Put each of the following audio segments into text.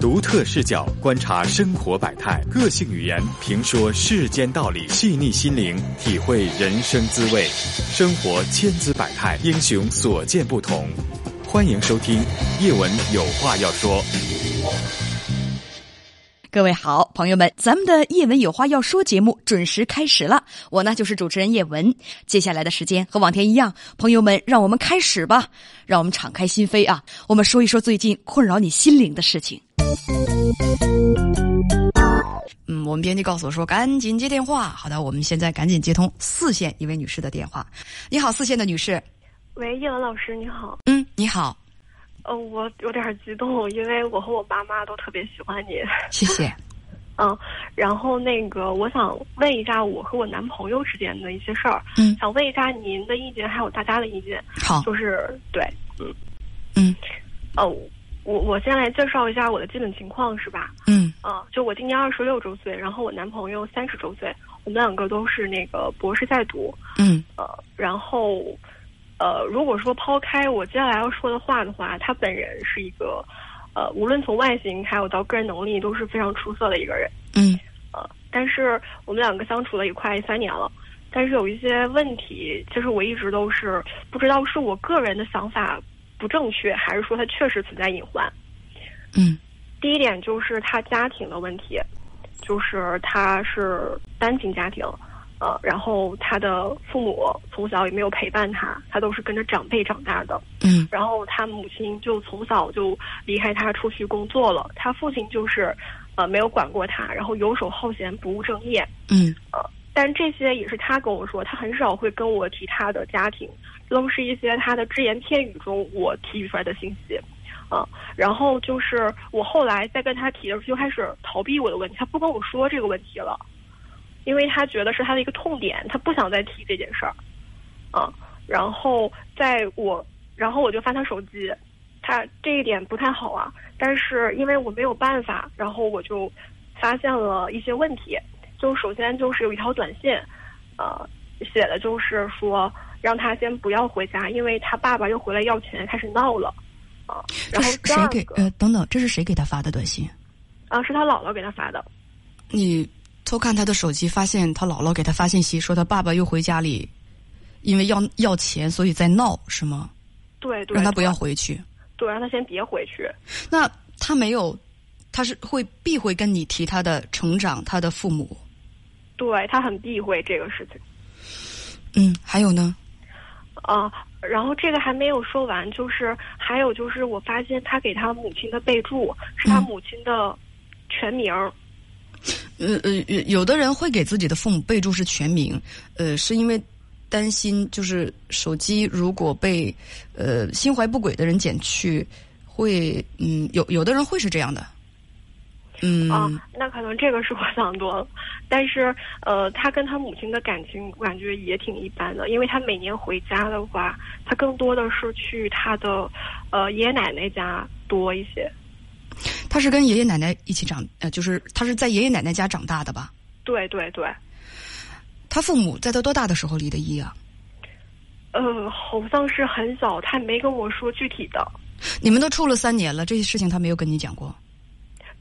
独特视角观察生活百态，个性语言评说世间道理，细腻心灵体会人生滋味。生活千姿百态，英雄所见不同。欢迎收听叶文有话要说。各位好，朋友们，咱们的叶文有话要说节目准时开始了。我呢就是主持人叶文。接下来的时间和往天一样，朋友们，让我们开始吧。让我们敞开心扉啊，我们说一说最近困扰你心灵的事情。嗯，我们编辑告诉我说，赶紧接电话。好的，我们现在赶紧接通四线一位女士的电话。你好，四线的女士。喂，叶文老师，你好。嗯，你好。呃，我有点激动，因为我和我爸妈都特别喜欢你。谢谢。嗯，然后那个，我想问一下我和我男朋友之间的一些事儿。嗯。想问一下您的意见，还有大家的意见。好。就是对，嗯。嗯。哦，我我先来介绍一下我的基本情况，是吧？嗯。啊，就我今年二十六周岁，然后我男朋友三十周岁，我们两个都是那个博士在读。嗯。呃，然后。呃，如果说抛开我接下来要说的话的话，他本人是一个，呃，无论从外形还有到个人能力都是非常出色的一个人。嗯。呃，但是我们两个相处了也快三年了，但是有一些问题，其实我一直都是不知道是我个人的想法不正确，还是说他确实存在隐患。嗯。第一点就是他家庭的问题，就是他是单亲家庭。呃，然后他的父母从小也没有陪伴他，他都是跟着长辈长大的。嗯，然后他母亲就从小就离开他出去工作了，他父亲就是，呃，没有管过他，然后游手好闲，不务正业。嗯，呃，但这些也是他跟我说，他很少会跟我提他的家庭，都是一些他的只言片语中我提取出来的信息。啊，然后就是我后来再跟他提的时候，就开始逃避我的问题，他不跟我说这个问题了。因为他觉得是他的一个痛点，他不想再提这件事儿，啊，然后在我，然后我就翻他手机，他这一点不太好啊。但是因为我没有办法，然后我就发现了一些问题。就首先就是有一条短信，呃，写的就是说让他先不要回家，因为他爸爸又回来要钱，开始闹了，啊。然后谁给？呃，等等，这是谁给他发的短信？啊，是他姥姥给他发的。你。偷看他的手机，发现他姥姥给他发信息，说他爸爸又回家里，因为要要钱，所以在闹，是吗？对对，让他不要回去。对，让他先别回去。那他没有，他是会避讳跟你提他的成长，他的父母。对他很避讳这个事情。嗯，还有呢？啊，然后这个还没有说完，就是还有就是，我发现他给他母亲的备注是他母亲的全名。呃呃，有的人会给自己的父母备注是全名，呃，是因为担心就是手机如果被呃心怀不轨的人捡去，会嗯有有的人会是这样的，嗯啊，那可能这个是我想多了，但是呃，他跟他母亲的感情我感觉也挺一般的，因为他每年回家的话，他更多的是去他的呃爷爷奶奶家多一些。他是跟爷爷奶奶一起长，呃，就是他是在爷爷奶奶家长大的吧？对对对。他父母在他多大的时候离的异啊？呃，好像是很小，他没跟我说具体的。你们都处了三年了，这些事情他没有跟你讲过？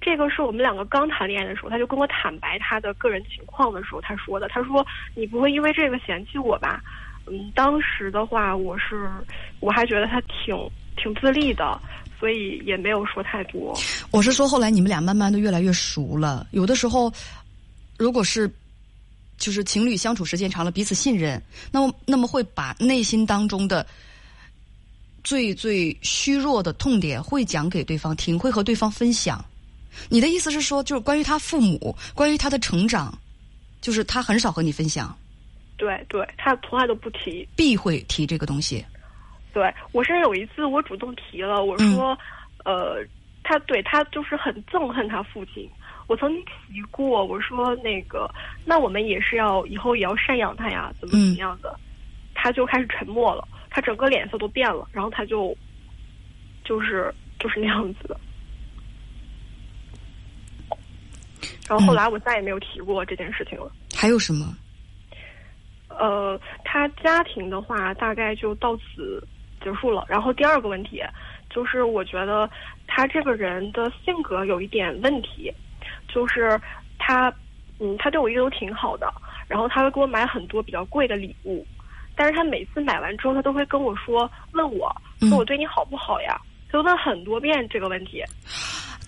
这个是我们两个刚谈恋爱的时候，他就跟我坦白他的个人情况的时候他说的。他说：“你不会因为这个嫌弃我吧？”嗯，当时的话，我是我还觉得他挺挺自立的。所以也没有说太多。我是说，后来你们俩慢慢的越来越熟了。有的时候，如果是就是情侣相处时间长了，彼此信任，那么那么会把内心当中的最最虚弱的痛点会讲给对方听，会和对方分享。你的意思是说，就是关于他父母，关于他的成长，就是他很少和你分享。对对，他从来都不提，避讳提这个东西。对我甚至有一次我主动提了，我说，呃，他对他就是很憎恨他父亲。我曾经提过，我说那个，那我们也是要以后也要赡养他呀，怎么怎么样的？他就开始沉默了，他整个脸色都变了，然后他就，就是就是那样子的。然后后来我再也没有提过这件事情了。还有什么？呃，他家庭的话，大概就到此。结束了。然后第二个问题，就是我觉得他这个人的性格有一点问题，就是他，嗯，他对我一直都挺好的，然后他会给我买很多比较贵的礼物，但是他每次买完之后，他都会跟我说，问我说我对你好不好呀？就问很多遍这个问题。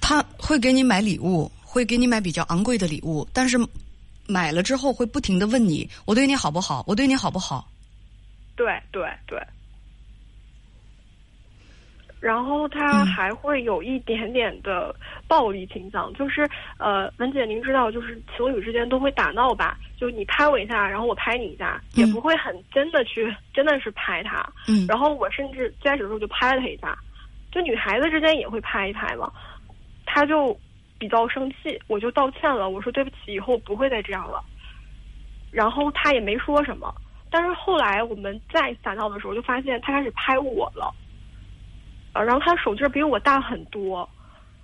他会给你买礼物，会给你买比较昂贵的礼物，但是买了之后会不停的问你，我对你好不好？我对你好不好？对对对。然后他还会有一点点的暴力倾向，就是呃，文姐，您知道，就是情侣之间都会打闹吧？就你拍我一下，然后我拍你一下，也不会很真的去，真的是拍他。嗯。然后我甚至最开始的时候就拍了他一下，就女孩子之间也会拍一拍嘛。他就比较生气，我就道歉了，我说对不起，以后不会再这样了。然后他也没说什么，但是后来我们再撒闹的时候，就发现他开始拍我了。啊，然后他手劲儿比我大很多，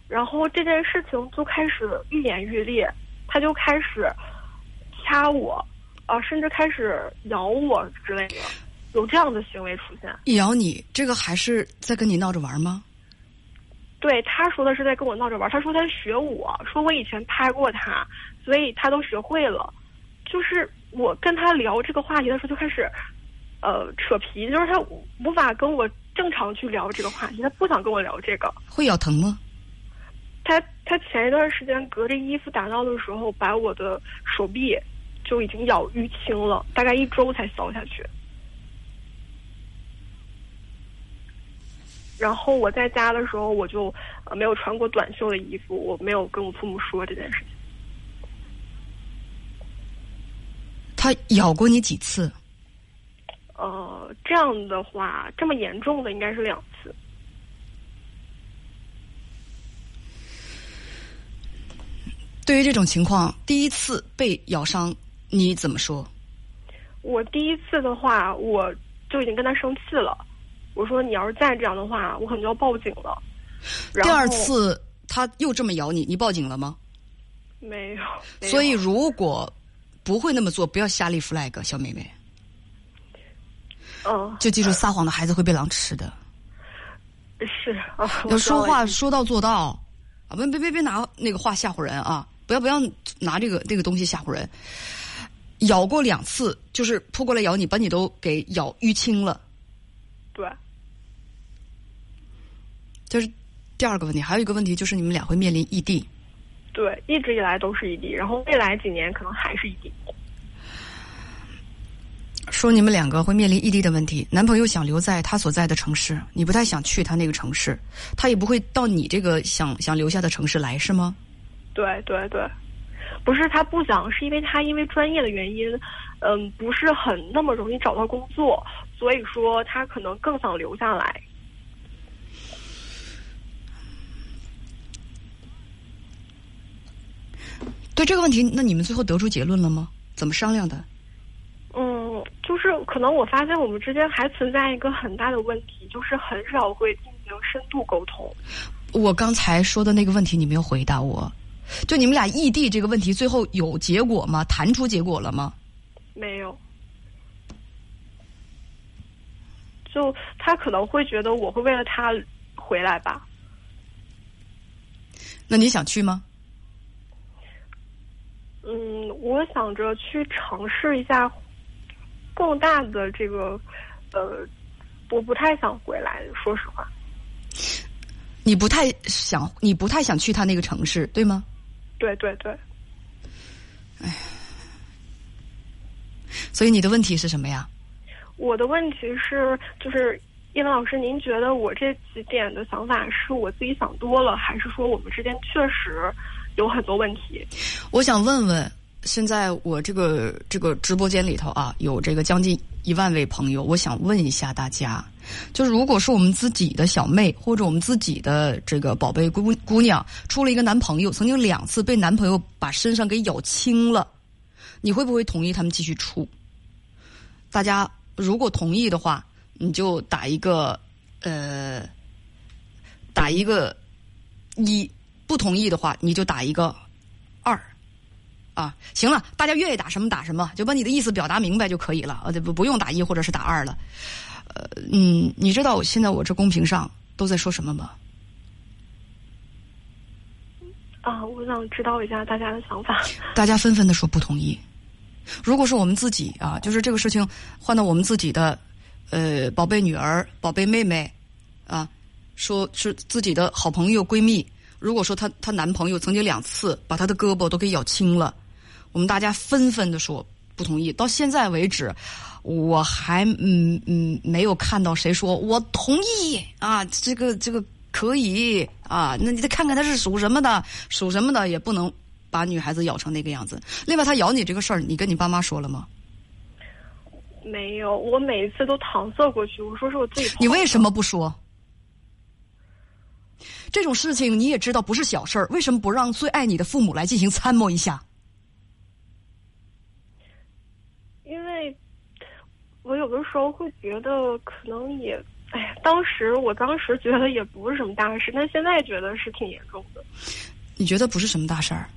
然后这件事情就开始愈演愈烈，他就开始掐我，啊，甚至开始咬我之类的，有这样的行为出现。咬你，这个还是在跟你闹着玩吗？对，他说的是在跟我闹着玩，他说他学我，说我以前拍过他，所以他都学会了。就是我跟他聊这个话题的时候，就开始呃扯皮，就是他无法跟我。正常去聊这个话题，他不想跟我聊这个。会咬疼吗？他他前一段时间隔着衣服打闹的时候，把我的手臂就已经咬淤青了，大概一周才消下去。然后我在家的时候，我就呃没有穿过短袖的衣服，我没有跟我父母说这件事情。他咬过你几次？呃，这样的话，这么严重的应该是两次。对于这种情况，第一次被咬伤，你怎么说？我第一次的话，我就已经跟他生气了。我说：“你要是再这样的话，我可能就要报警了。”第二次他又这么咬你，你报警了吗？没有。所以，如果不会那么做，不要瞎立 flag，小妹妹。嗯，就记住，撒谎的孩子会被狼吃的。是啊，要说话说到做到啊！别别别别拿那个话吓唬人啊！不要不要拿这个这个东西吓唬人。咬过两次，就是扑过来咬你，把你都给咬淤青了。对。这是第二个问题，还有一个问题就是你们俩会面临异地。对，一直以来都是异地，然后未来几年可能还是异地。说你们两个会面临异地的问题，男朋友想留在他所在的城市，你不太想去他那个城市，他也不会到你这个想想留下的城市来，是吗？对对对，不是他不想，是因为他因为专业的原因，嗯，不是很那么容易找到工作，所以说他可能更想留下来。对这个问题，那你们最后得出结论了吗？怎么商量的？嗯，就是可能我发现我们之间还存在一个很大的问题，就是很少会进行深度沟通。我刚才说的那个问题，你没有回答我。就你们俩异地这个问题，最后有结果吗？谈出结果了吗？没有。就他可能会觉得我会为了他回来吧。那你想去吗？嗯，我想着去尝试一下。更大的这个，呃，我不太想回来，说实话。你不太想，你不太想去他那个城市，对吗？对对对。哎，所以你的问题是什么呀？我的问题是，就是叶文老师，您觉得我这几点的想法是我自己想多了，还是说我们之间确实有很多问题？我想问问。现在我这个这个直播间里头啊，有这个将近一万位朋友。我想问一下大家，就是如果是我们自己的小妹或者我们自己的这个宝贝姑姑娘，出了一个男朋友，曾经两次被男朋友把身上给咬青了，你会不会同意他们继续处？大家如果同意的话，你就打一个呃，打一个一；不同意的话，你就打一个二。啊，行了，大家愿意打什么打什么，就把你的意思表达明白就可以了。呃，不不用打一或者是打二了。呃，嗯，你知道我现在我这公屏上都在说什么吗？啊，我想知道一下大家的想法。大家纷纷的说不同意。如果是我们自己啊，就是这个事情换到我们自己的呃宝贝女儿、宝贝妹妹啊，说是自己的好朋友闺蜜。如果说她她男朋友曾经两次把她的胳膊都给咬青了，我们大家纷纷的说不同意。到现在为止，我还嗯嗯没有看到谁说我同意啊，这个这个可以啊。那你得看看他是属什么的，属什么的也不能把女孩子咬成那个样子。另外，他咬你这个事儿，你跟你爸妈说了吗？没有，我每一次都搪塞过去。我说是我自己。你为什么不说？这种事情你也知道不是小事儿，为什么不让最爱你的父母来进行参谋一下？因为，我有的时候会觉得可能也，哎呀，当时我当时觉得也不是什么大事，但现在觉得是挺严重的。你觉得不是什么大事儿？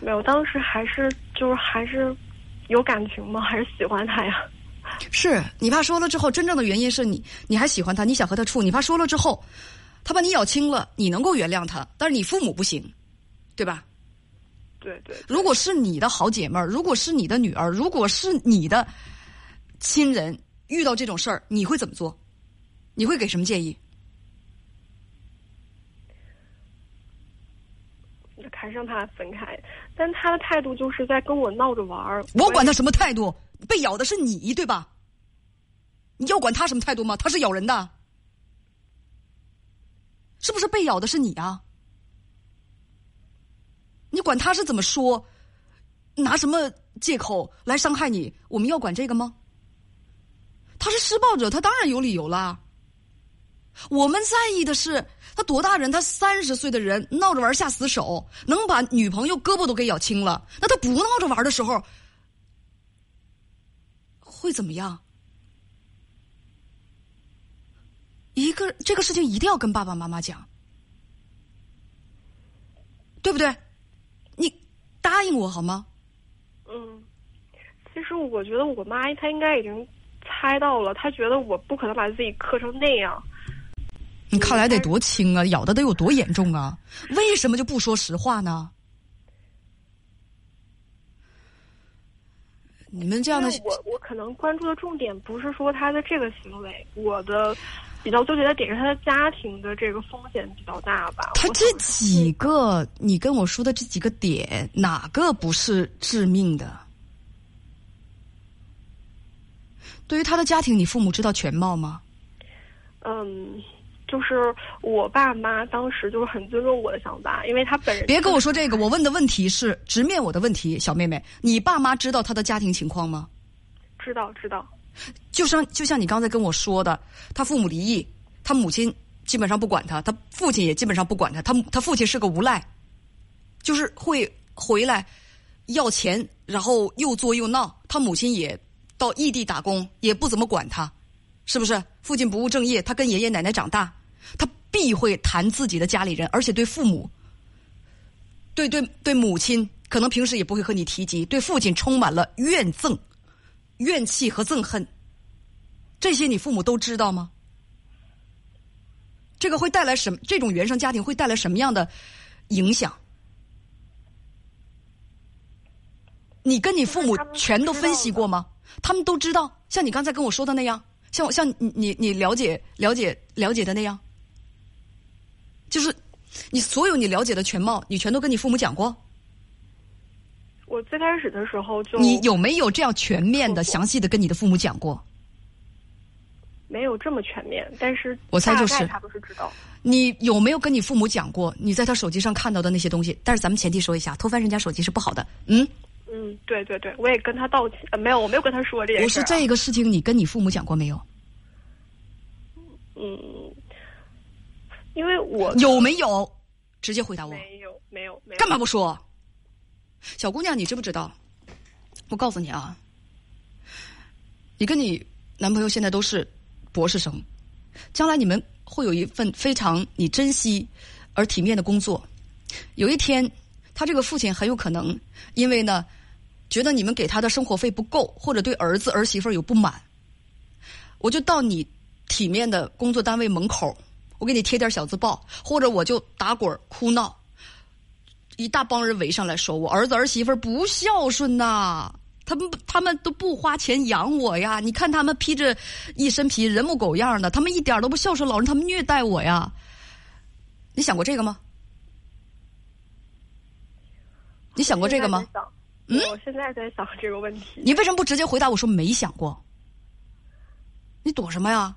没有，当时还是就是还是有感情吗？还是喜欢他呀？是你怕说了之后，真正的原因是你你还喜欢他，你想和他处。你怕说了之后，他把你咬青了，你能够原谅他，但是你父母不行，对吧？对对。如果是你的好姐妹儿，如果是你的女儿，如果是你的亲人遇到这种事儿，你会怎么做？你会给什么建议？还是让他分开，但他的态度就是在跟我闹着玩儿。我管他什么态度？被咬的是你，对吧？你要管他什么态度吗？他是咬人的，是不是被咬的是你啊？你管他是怎么说，拿什么借口来伤害你？我们要管这个吗？他是施暴者，他当然有理由啦。我们在意的是他多大人？他三十岁的人闹着玩下死手，能把女朋友胳膊都给咬青了。那他不闹着玩的时候会怎么样？一个这个事情一定要跟爸爸妈妈讲，对不对？你答应我好吗？嗯，其实我觉得我妈她应该已经猜到了，她觉得我不可能把自己磕成那样。你看来得多轻啊，咬的得有多严重啊？为什么就不说实话呢？你们这样的，我我可能关注的重点不是说他的这个行为，我的比较纠结的点是他的家庭的这个风险比较大吧。他这几个，你跟我说的这几个点，哪个不是致命的？对于他的家庭，你父母知道全貌吗？嗯。就是我爸妈当时就是很尊重我的想法，因为他本人别跟我说这个。我问的问题是直面我的问题，小妹妹，你爸妈知道他的家庭情况吗？知道，知道。就像就像你刚才跟我说的，他父母离异，他母亲基本上不管他，他父亲也基本上不管他，他他父亲是个无赖，就是会回来要钱，然后又作又闹。他母亲也到异地打工，也不怎么管他，是不是？父亲不务正业，他跟爷爷奶奶长大。他必会谈自己的家里人，而且对父母、对对对母亲，可能平时也不会和你提及。对父亲充满了怨憎、怨气和憎恨，这些你父母都知道吗？这个会带来什么？这种原生家庭会带来什么样的影响？你跟你父母全都分析过吗？他们都知道，像你刚才跟我说的那样，像我像你你你了解了解了解的那样。就是你所有你了解的全貌，你全都跟你父母讲过。我最开始的时候就你有没有这样全面的、详细的跟你的父母讲过？没有这么全面，但是我猜就是他都是知道。你有没有跟你父母讲过你在他手机上看到的那些东西？但是咱们前提说一下，偷翻人家手机是不好的。嗯嗯，对对对，我也跟他道歉。没有，我没有跟他说这件事。我是这个事情，你跟你父母讲过没有？嗯。因为我有没有直接回答我？没有，没有，没有。干嘛不说？小姑娘，你知不知道？我告诉你啊，你跟你男朋友现在都是博士生，将来你们会有一份非常你珍惜而体面的工作。有一天，他这个父亲很有可能因为呢，觉得你们给他的生活费不够，或者对儿子儿媳妇有不满，我就到你体面的工作单位门口，我给你贴点小字报，或者我就打滚哭闹，一大帮人围上来说我儿子儿媳妇不孝顺呐。他们他们都不花钱养我呀！你看他们披着一身皮，人模狗样的，他们一点都不孝顺老人，他们虐待我呀！你想过这个吗？你想过这个吗？嗯，我现在在想这个问题。你为什么不直接回答我说没想过？你躲什么呀，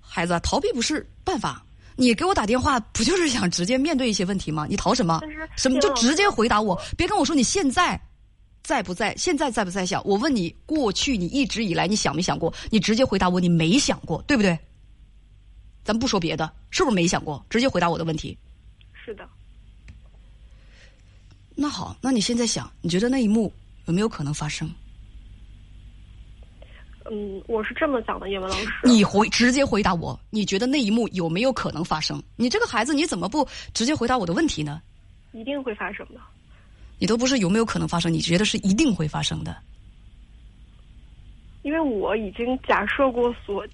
孩子？逃避不是办法。你给我打电话不就是想直接面对一些问题吗？你逃什么？什么就直接回答我？别跟我说你现在。在不在？现在在不在想？我问你，过去你一直以来你想没想过？你直接回答我，你没想过，对不对？咱不说别的，是不是没想过？直接回答我的问题。是的。那好，那你现在想，你觉得那一幕有没有可能发生？嗯，我是这么想的，叶文老师。你回直接回答我，你觉得那一幕有没有可能发生？你这个孩子，你怎么不直接回答我的问题呢？一定会发生的。你都不是有没有可能发生？你觉得是一定会发生的？因为我已经假设过所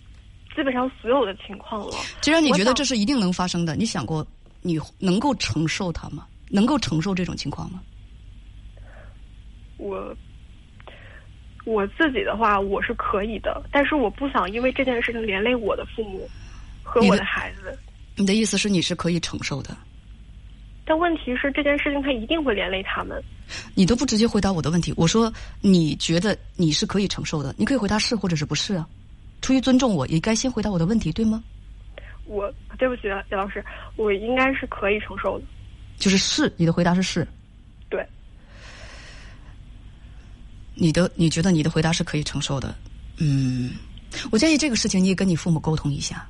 基本上所有的情况了。既然你觉得这是一定能发生的，你想过你能够承受它吗？能够承受这种情况吗？我我自己的话，我是可以的，但是我不想因为这件事情连累我的父母和我的孩子。你的意思是你是可以承受的？但问题是，这件事情它一定会连累他们。你都不直接回答我的问题，我说你觉得你是可以承受的，你可以回答是或者是不是啊？出于尊重，我也该先回答我的问题，对吗？我对不起，李老师，我应该是可以承受的。就是是，你的回答是是。对。你的你觉得你的回答是可以承受的？嗯，我建议这个事情你也跟你父母沟通一下。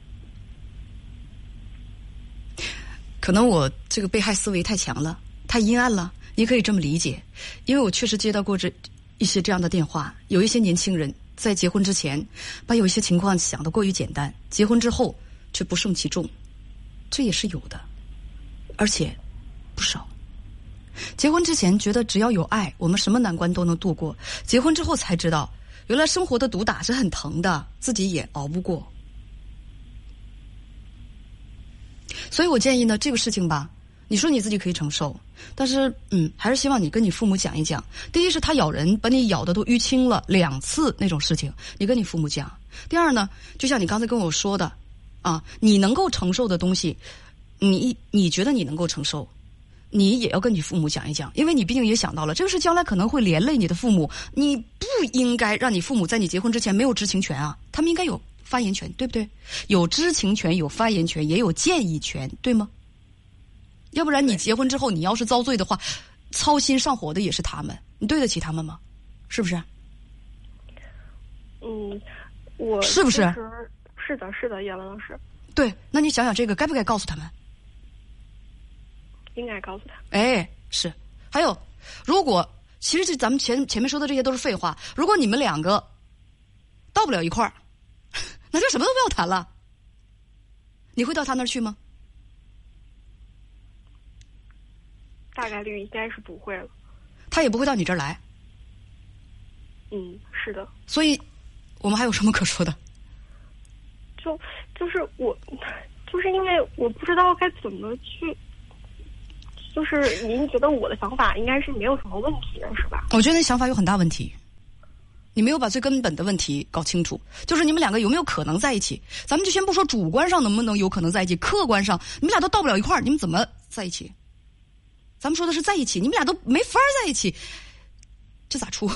可能我这个被害思维太强了，太阴暗了。你可以这么理解，因为我确实接到过这一些这样的电话。有一些年轻人在结婚之前，把有一些情况想得过于简单，结婚之后却不胜其重，这也是有的，而且不少。结婚之前觉得只要有爱，我们什么难关都能度过。结婚之后才知道，原来生活的毒打是很疼的，自己也熬不过。所以我建议呢，这个事情吧，你说你自己可以承受，但是嗯，还是希望你跟你父母讲一讲。第一是他咬人，把你咬的都淤青了两次那种事情，你跟你父母讲。第二呢，就像你刚才跟我说的，啊，你能够承受的东西，你你觉得你能够承受，你也要跟你父母讲一讲，因为你毕竟也想到了这个事将来可能会连累你的父母，你不应该让你父母在你结婚之前没有知情权啊，他们应该有。发言权对不对？有知情权，有发言权，也有建议权，对吗？要不然你结婚之后，你要是遭罪的话，操心上火的也是他们，你对得起他们吗？是不是？嗯，我是不是？是的，是的，叶文老师。对，那你想想这个，该不该告诉他们？应该告诉他。哎，是。还有，如果其实这咱们前前面说的这些都是废话。如果你们两个到不了一块儿。那就什么都不要谈了。你会到他那儿去吗？大概率应该是不会了。他也不会到你这儿来。嗯，是的。所以，我们还有什么可说的？就就是我，就是因为我不知道该怎么去。就是您觉得我的想法应该是没有什么问题的，是吧？我觉得那想法有很大问题。你没有把最根本的问题搞清楚，就是你们两个有没有可能在一起？咱们就先不说主观上能不能有可能在一起，客观上你们俩都到不了一块儿，你们怎么在一起？咱们说的是在一起，你们俩都没法在一起，这咋处？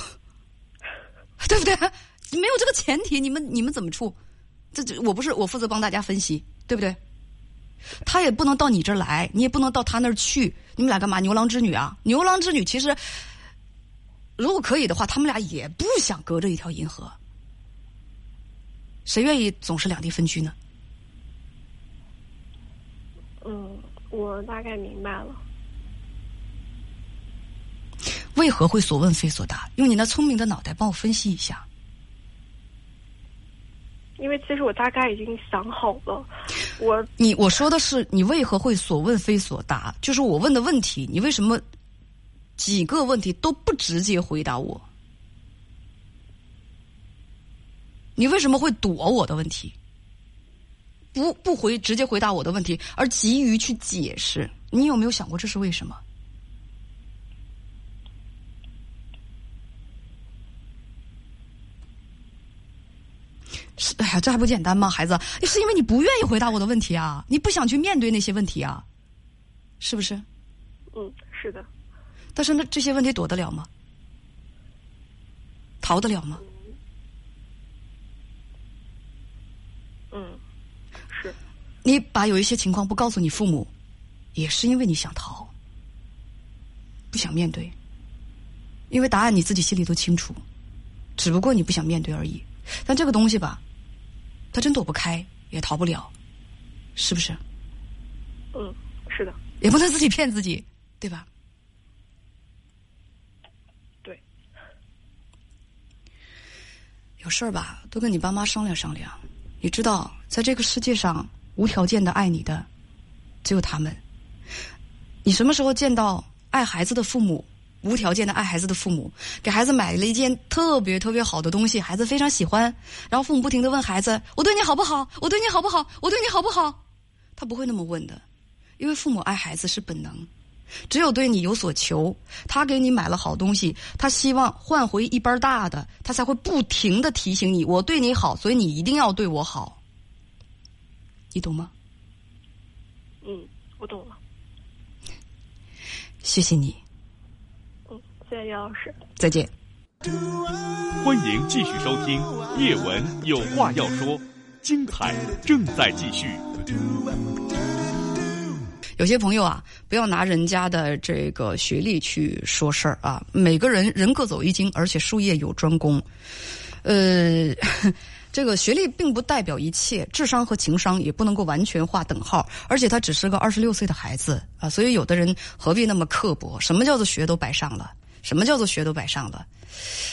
对不对？没有这个前提，你们你们怎么处？这这我不是我负责帮大家分析，对不对？他也不能到你这儿来，你也不能到他那儿去，你们俩干嘛牛郎织女啊？牛郎织女其实。如果可以的话，他们俩也不想隔着一条银河。谁愿意总是两地分居呢？嗯，我大概明白了。为何会所问非所答？用你那聪明的脑袋帮我分析一下。因为其实我大概已经想好了，我你我说的是你为何会所问非所答？就是我问的问题，你为什么？几个问题都不直接回答我，你为什么会躲我的问题？不不回直接回答我的问题，而急于去解释。你有没有想过这是为什么？是，哎呀，这还不简单吗？孩子，是因为你不愿意回答我的问题啊，你不想去面对那些问题啊，是不是？嗯，是的。但是那这些问题躲得了吗？逃得了吗？嗯，是。你把有一些情况不告诉你父母，也是因为你想逃，不想面对。因为答案你自己心里都清楚，只不过你不想面对而已。但这个东西吧，它真躲不开，也逃不了，是不是？嗯，是的。也不能自己骗自己，对吧？对。有事儿吧，多跟你爸妈商量商量。你知道，在这个世界上，无条件的爱你的只有他们。你什么时候见到爱孩子的父母？无条件的爱孩子的父母，给孩子买了一件特别特别好的东西，孩子非常喜欢。然后父母不停的问孩子：“我对你好不好？我对你好不好？我对你好不好？”他不会那么问的，因为父母爱孩子是本能。只有对你有所求，他给你买了好东西，他希望换回一般大的，他才会不停的提醒你：“我对你好，所以你一定要对我好。”你懂吗？嗯，我懂了。谢谢你。谢谢姚老师，再见。欢迎继续收听《叶文有话要说》，精彩正在继续。有些朋友啊，不要拿人家的这个学历去说事儿啊。每个人人各走一经，而且术业有专攻。呃，这个学历并不代表一切，智商和情商也不能够完全划等号。而且他只是个二十六岁的孩子啊，所以有的人何必那么刻薄？什么叫做学都白上了？什么叫做学都摆上了？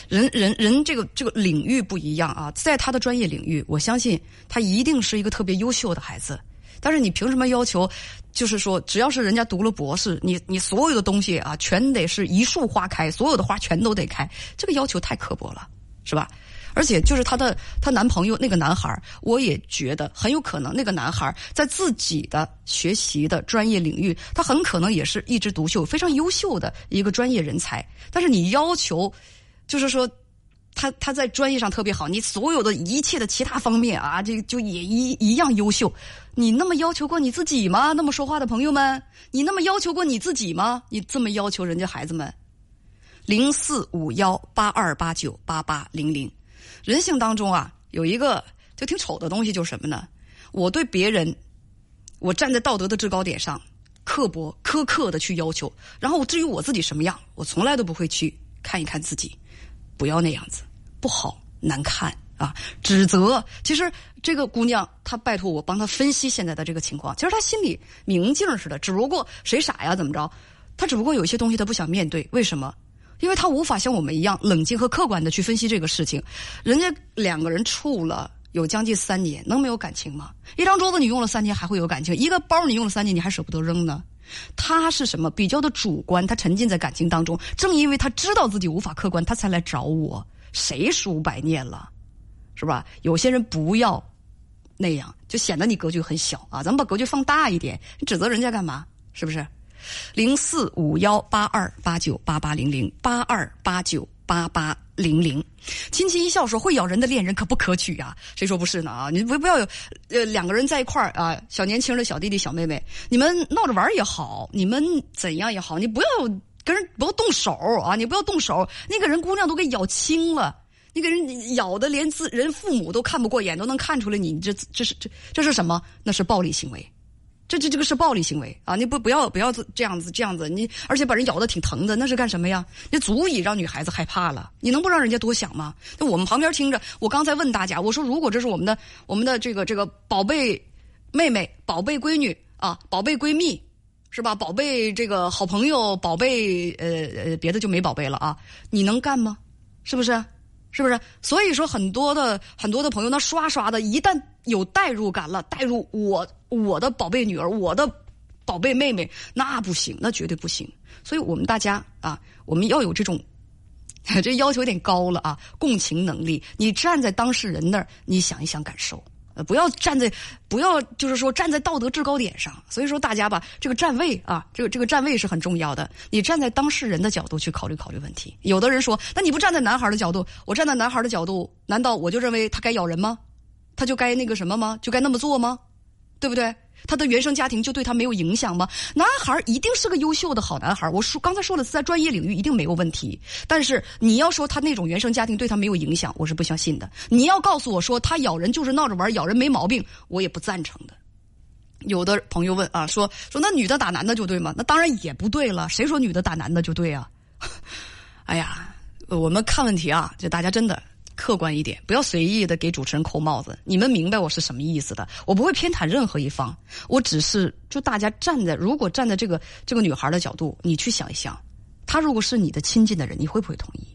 人人人这个这个领域不一样啊，在他的专业领域，我相信他一定是一个特别优秀的孩子。但是你凭什么要求？就是说，只要是人家读了博士，你你所有的东西啊，全得是一树花开，所有的花全都得开，这个要求太刻薄了，是吧？而且就是她的她男朋友那个男孩我也觉得很有可能那个男孩在自己的学习的专业领域，他很可能也是一枝独秀、非常优秀的一个专业人才。但是你要求，就是说，他他在专业上特别好，你所有的一切的其他方面啊，这就也一一样优秀。你那么要求过你自己吗？那么说话的朋友们，你那么要求过你自己吗？你这么要求人家孩子们？零四五幺八二八九八八零零。人性当中啊，有一个就挺丑的东西，就是什么呢？我对别人，我站在道德的制高点上，刻薄苛刻的去要求，然后至于我自己什么样，我从来都不会去看一看自己，不要那样子，不好，难看啊！指责，其实这个姑娘她拜托我帮她分析现在的这个情况，其实她心里明镜似的，只不过谁傻呀？怎么着？她只不过有些东西她不想面对，为什么？因为他无法像我们一样冷静和客观的去分析这个事情，人家两个人处了有将近三年，能没有感情吗？一张桌子你用了三年还会有感情，一个包你用了三年你还舍不得扔呢？他是什么？比较的主观，他沉浸在感情当中。正因为他知道自己无法客观，他才来找我。谁书百念了，是吧？有些人不要那样，就显得你格局很小啊！咱们把格局放大一点，你指责人家干嘛？是不是？零四五幺八二八九八八零零八二八九八八零零，亲戚一笑说：“会咬人的恋人可不可取啊？谁说不是呢？啊，你不不要有，呃，两个人在一块儿啊，小年轻的小弟弟小妹妹，你们闹着玩也好，你们怎样也好，你不要跟人不要动手啊！你不要动手，那个人姑娘都给咬青了，你给人咬的连自人父母都看不过眼，都能看出来你这这是这这是什么？那是暴力行为。”这这这个是暴力行为啊！你不不要不要这样子这样子，你而且把人咬的挺疼的，那是干什么呀？那足以让女孩子害怕了。你能不让人家多想吗？那我们旁边听着，我刚才问大家，我说如果这是我们的我们的这个这个宝贝妹妹、宝贝闺女啊、宝贝闺蜜，是吧？宝贝这个好朋友、宝贝呃呃别的就没宝贝了啊，你能干吗？是不是？是不是？所以说很多的很多的朋友，那刷刷的，一旦有代入感了，代入我我的宝贝女儿，我的宝贝妹妹，那不行，那绝对不行。所以我们大家啊，我们要有这种，这要求有点高了啊，共情能力。你站在当事人那儿，你想一想感受。不要站在不要就是说站在道德制高点上。所以说大家吧，这个站位啊，这个这个站位是很重要的。你站在当事人的角度去考虑考虑问题。有的人说，那你不站在男孩的角度，我站在男孩的角度，难道我就认为他该咬人吗？他就该那个什么吗？就该那么做吗？对不对？他的原生家庭就对他没有影响吗？男孩一定是个优秀的好男孩。我说刚才说了，在专业领域一定没有问题。但是你要说他那种原生家庭对他没有影响，我是不相信的。你要告诉我说他咬人就是闹着玩，咬人没毛病，我也不赞成的。有的朋友问啊，说说那女的打男的就对吗？那当然也不对了。谁说女的打男的就对啊？哎呀，我们看问题啊，就大家真的。客观一点，不要随意的给主持人扣帽子。你们明白我是什么意思的？我不会偏袒任何一方，我只是就大家站在，如果站在这个这个女孩的角度，你去想一想，她如果是你的亲近的人，你会不会同意？